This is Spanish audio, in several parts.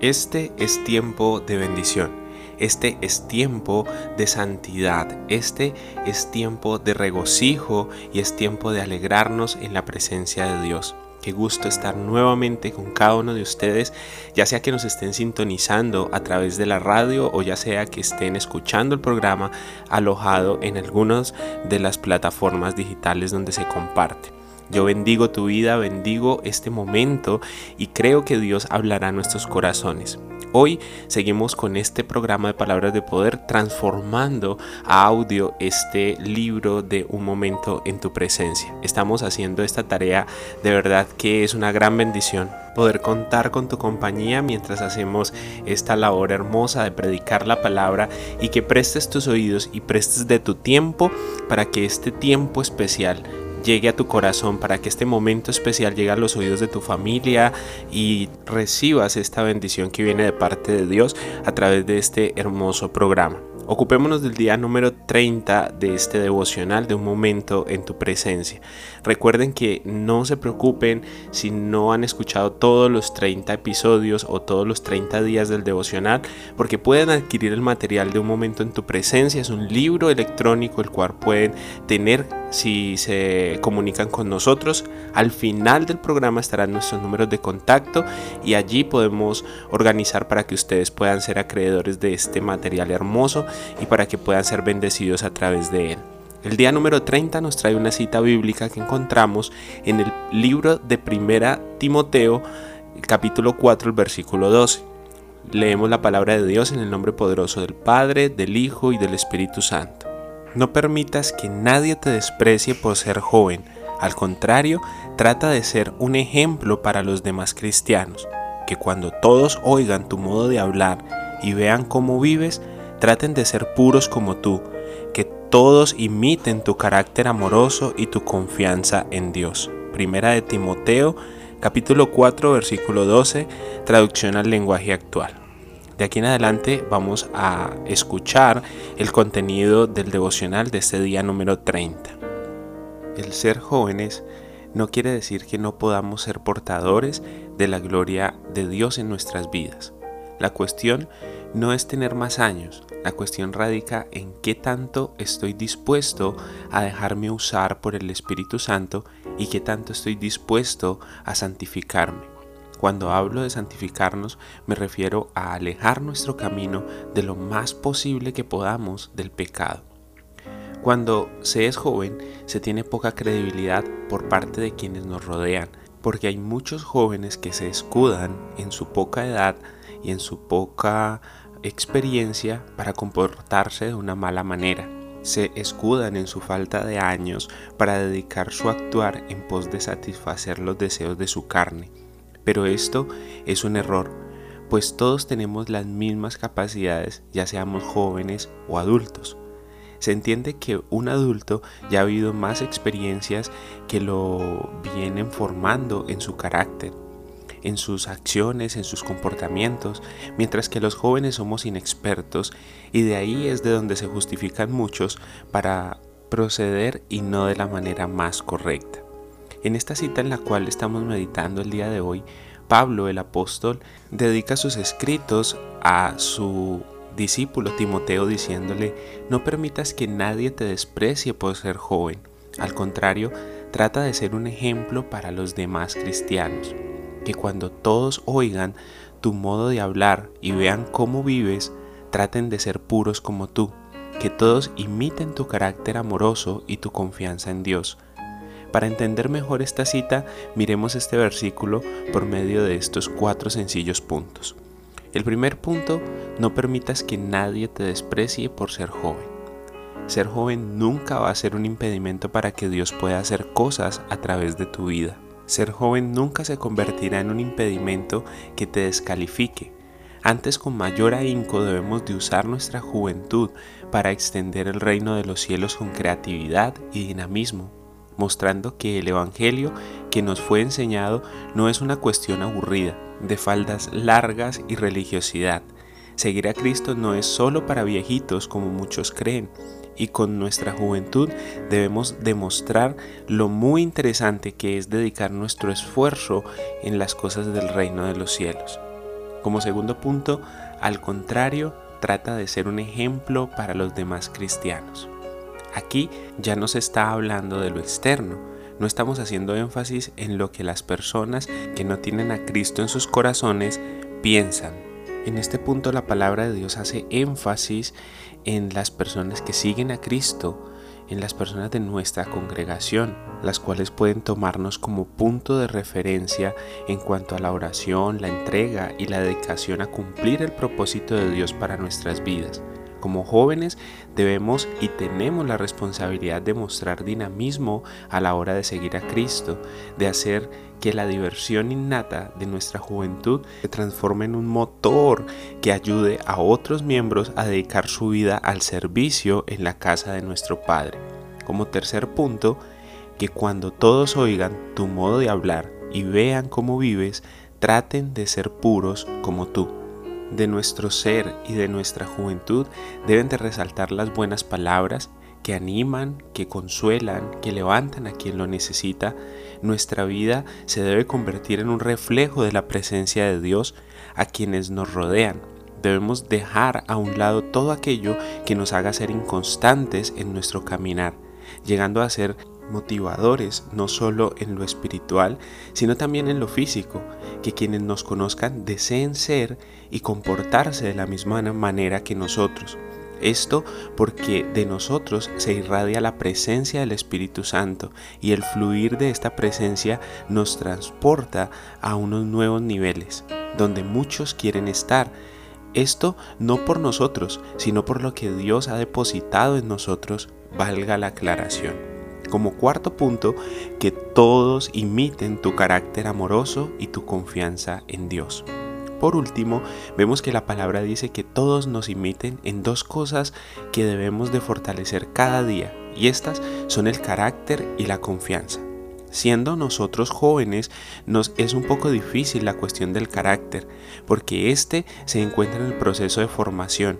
Este es tiempo de bendición. Este es tiempo de santidad. Este es tiempo de regocijo y es tiempo de alegrarnos en la presencia de Dios. Qué gusto estar nuevamente con cada uno de ustedes, ya sea que nos estén sintonizando a través de la radio o ya sea que estén escuchando el programa alojado en algunas de las plataformas digitales donde se comparte. Yo bendigo tu vida, bendigo este momento y creo que Dios hablará a nuestros corazones. Hoy seguimos con este programa de palabras de poder transformando a audio este libro de un momento en tu presencia. Estamos haciendo esta tarea de verdad que es una gran bendición poder contar con tu compañía mientras hacemos esta labor hermosa de predicar la palabra y que prestes tus oídos y prestes de tu tiempo para que este tiempo especial llegue a tu corazón, para que este momento especial llegue a los oídos de tu familia y recibas esta bendición que viene de parte de Dios a través de este hermoso programa. Ocupémonos del día número 30 de este devocional de un momento en tu presencia. Recuerden que no se preocupen si no han escuchado todos los 30 episodios o todos los 30 días del devocional, porque pueden adquirir el material de un momento en tu presencia. Es un libro electrónico el cual pueden tener si se comunican con nosotros. Al final del programa estarán nuestros números de contacto y allí podemos organizar para que ustedes puedan ser acreedores de este material hermoso y para que puedan ser bendecidos a través de él. El día número 30 nos trae una cita bíblica que encontramos en el libro de Primera Timoteo, capítulo 4, el versículo 12. Leemos la palabra de Dios en el nombre poderoso del Padre, del Hijo y del Espíritu Santo. No permitas que nadie te desprecie por ser joven. Al contrario, trata de ser un ejemplo para los demás cristianos, que cuando todos oigan tu modo de hablar y vean cómo vives, traten de ser puros como tú, que todos imiten tu carácter amoroso y tu confianza en Dios. Primera de Timoteo, capítulo 4, versículo 12, traducción al lenguaje actual. De aquí en adelante vamos a escuchar el contenido del devocional de este día número 30. El ser jóvenes no quiere decir que no podamos ser portadores de la gloria de Dios en nuestras vidas. La cuestión no es tener más años, la cuestión radica en qué tanto estoy dispuesto a dejarme usar por el Espíritu Santo y qué tanto estoy dispuesto a santificarme. Cuando hablo de santificarnos me refiero a alejar nuestro camino de lo más posible que podamos del pecado. Cuando se es joven se tiene poca credibilidad por parte de quienes nos rodean, porque hay muchos jóvenes que se escudan en su poca edad y en su poca experiencia para comportarse de una mala manera. Se escudan en su falta de años para dedicar su actuar en pos de satisfacer los deseos de su carne. Pero esto es un error, pues todos tenemos las mismas capacidades, ya seamos jóvenes o adultos. Se entiende que un adulto ya ha habido más experiencias que lo vienen formando en su carácter en sus acciones, en sus comportamientos, mientras que los jóvenes somos inexpertos y de ahí es de donde se justifican muchos para proceder y no de la manera más correcta. En esta cita en la cual estamos meditando el día de hoy, Pablo el apóstol dedica sus escritos a su discípulo Timoteo diciéndole, no permitas que nadie te desprecie por ser joven, al contrario, trata de ser un ejemplo para los demás cristianos que cuando todos oigan tu modo de hablar y vean cómo vives, traten de ser puros como tú, que todos imiten tu carácter amoroso y tu confianza en Dios. Para entender mejor esta cita, miremos este versículo por medio de estos cuatro sencillos puntos. El primer punto, no permitas que nadie te desprecie por ser joven. ser joven nunca va a ser un impedimento para que Dios pueda hacer cosas a través de tu vida. Ser joven nunca se convertirá en un impedimento que te descalifique. Antes con mayor ahínco debemos de usar nuestra juventud para extender el reino de los cielos con creatividad y dinamismo, mostrando que el Evangelio que nos fue enseñado no es una cuestión aburrida, de faldas largas y religiosidad. Seguir a Cristo no es solo para viejitos como muchos creen, y con nuestra juventud debemos demostrar lo muy interesante que es dedicar nuestro esfuerzo en las cosas del reino de los cielos. Como segundo punto, al contrario, trata de ser un ejemplo para los demás cristianos. Aquí ya no se está hablando de lo externo, no estamos haciendo énfasis en lo que las personas que no tienen a Cristo en sus corazones piensan. En este punto la palabra de Dios hace énfasis en las personas que siguen a Cristo, en las personas de nuestra congregación, las cuales pueden tomarnos como punto de referencia en cuanto a la oración, la entrega y la dedicación a cumplir el propósito de Dios para nuestras vidas. Como jóvenes debemos y tenemos la responsabilidad de mostrar dinamismo a la hora de seguir a Cristo, de hacer que la diversión innata de nuestra juventud se transforme en un motor que ayude a otros miembros a dedicar su vida al servicio en la casa de nuestro Padre. Como tercer punto, que cuando todos oigan tu modo de hablar y vean cómo vives, traten de ser puros como tú de nuestro ser y de nuestra juventud deben de resaltar las buenas palabras que animan, que consuelan, que levantan a quien lo necesita. Nuestra vida se debe convertir en un reflejo de la presencia de Dios a quienes nos rodean. Debemos dejar a un lado todo aquello que nos haga ser inconstantes en nuestro caminar, llegando a ser motivadores no solo en lo espiritual, sino también en lo físico, que quienes nos conozcan deseen ser y comportarse de la misma manera que nosotros. Esto porque de nosotros se irradia la presencia del Espíritu Santo y el fluir de esta presencia nos transporta a unos nuevos niveles, donde muchos quieren estar. Esto no por nosotros, sino por lo que Dios ha depositado en nosotros, valga la aclaración. Como cuarto punto, que todos imiten tu carácter amoroso y tu confianza en Dios. Por último, vemos que la palabra dice que todos nos imiten en dos cosas que debemos de fortalecer cada día, y estas son el carácter y la confianza. Siendo nosotros jóvenes, nos es un poco difícil la cuestión del carácter, porque éste se encuentra en el proceso de formación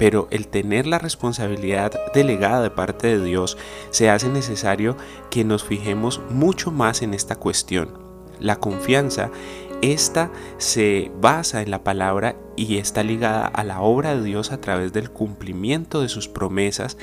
pero el tener la responsabilidad delegada de parte de Dios se hace necesario que nos fijemos mucho más en esta cuestión. La confianza, esta se basa en la palabra y está ligada a la obra de Dios a través del cumplimiento de sus promesas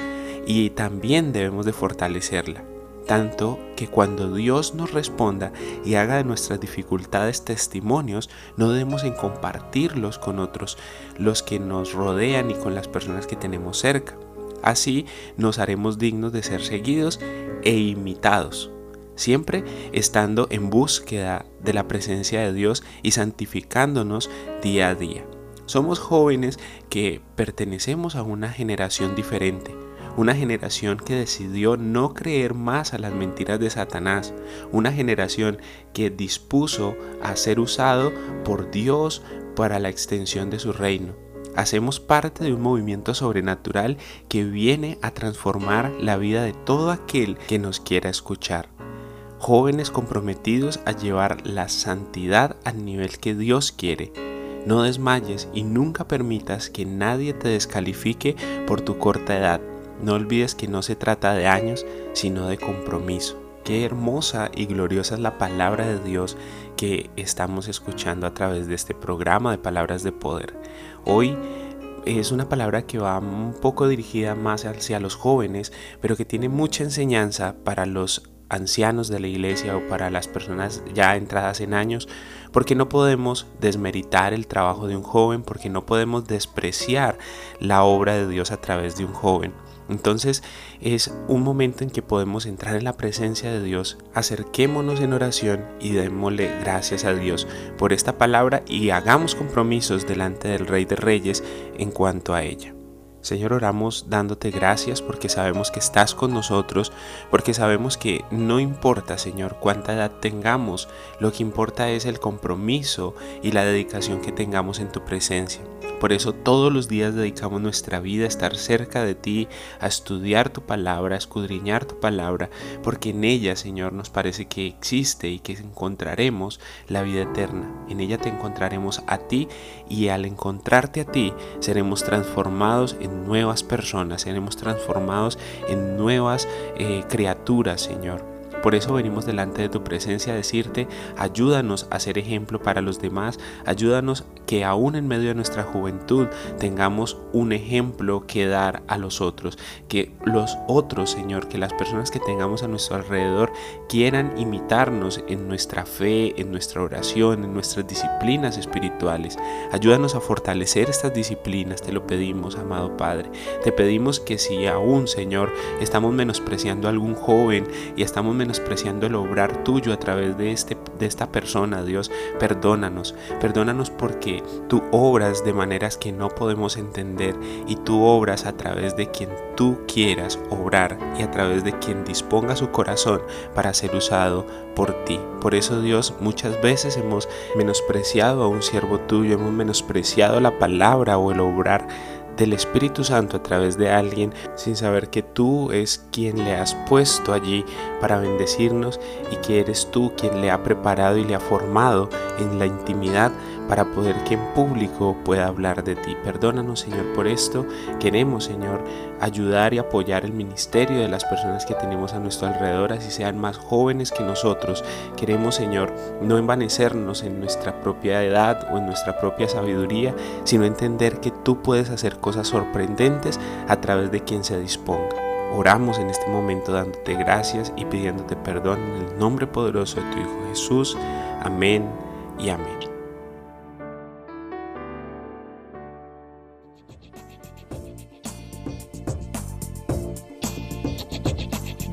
y también debemos de fortalecerla tanto que cuando Dios nos responda y haga de nuestras dificultades testimonios, no debemos en compartirlos con otros, los que nos rodean y con las personas que tenemos cerca. Así nos haremos dignos de ser seguidos e imitados, siempre estando en búsqueda de la presencia de Dios y santificándonos día a día. Somos jóvenes que pertenecemos a una generación diferente, una generación que decidió no creer más a las mentiras de Satanás, una generación que dispuso a ser usado por Dios para la extensión de su reino. Hacemos parte de un movimiento sobrenatural que viene a transformar la vida de todo aquel que nos quiera escuchar. Jóvenes comprometidos a llevar la santidad al nivel que Dios quiere. No desmayes y nunca permitas que nadie te descalifique por tu corta edad. No olvides que no se trata de años, sino de compromiso. Qué hermosa y gloriosa es la palabra de Dios que estamos escuchando a través de este programa de Palabras de Poder. Hoy es una palabra que va un poco dirigida más hacia los jóvenes, pero que tiene mucha enseñanza para los ancianos de la iglesia o para las personas ya entradas en años, porque no podemos desmeritar el trabajo de un joven, porque no podemos despreciar la obra de Dios a través de un joven. Entonces es un momento en que podemos entrar en la presencia de Dios, acerquémonos en oración y démosle gracias a Dios por esta palabra y hagamos compromisos delante del Rey de Reyes en cuanto a ella. Señor, oramos dándote gracias porque sabemos que estás con nosotros, porque sabemos que no importa, Señor, cuánta edad tengamos, lo que importa es el compromiso y la dedicación que tengamos en tu presencia. Por eso todos los días dedicamos nuestra vida a estar cerca de ti, a estudiar tu palabra, a escudriñar tu palabra, porque en ella, Señor, nos parece que existe y que encontraremos la vida eterna. En ella te encontraremos a ti y al encontrarte a ti seremos transformados en nuevas personas, seremos transformados en nuevas eh, criaturas, Señor. Por eso venimos delante de tu presencia a decirte, ayúdanos a ser ejemplo para los demás, ayúdanos que aún en medio de nuestra juventud tengamos un ejemplo que dar a los otros, que los otros, Señor, que las personas que tengamos a nuestro alrededor quieran imitarnos en nuestra fe, en nuestra oración, en nuestras disciplinas espirituales. Ayúdanos a fortalecer estas disciplinas, te lo pedimos, amado Padre. Te pedimos que si aún, Señor, estamos menospreciando a algún joven y estamos menospreciando el obrar tuyo a través de, este, de esta persona, Dios, perdónanos, perdónanos porque tú obras de maneras que no podemos entender y tú obras a través de quien tú quieras obrar y a través de quien disponga su corazón para ser usado por ti. Por eso Dios muchas veces hemos menospreciado a un siervo tuyo, hemos menospreciado la palabra o el obrar del Espíritu Santo a través de alguien sin saber que tú es quien le has puesto allí para bendecirnos y que eres tú quien le ha preparado y le ha formado en la intimidad para poder que en público pueda hablar de ti. Perdónanos Señor por esto. Queremos Señor ayudar y apoyar el ministerio de las personas que tenemos a nuestro alrededor, así sean más jóvenes que nosotros. Queremos Señor no envanecernos en nuestra propia edad o en nuestra propia sabiduría, sino entender que tú puedes hacer cosas sorprendentes a través de quien se disponga. Oramos en este momento dándote gracias y pidiéndote perdón en el nombre poderoso de tu Hijo Jesús. Amén y amén.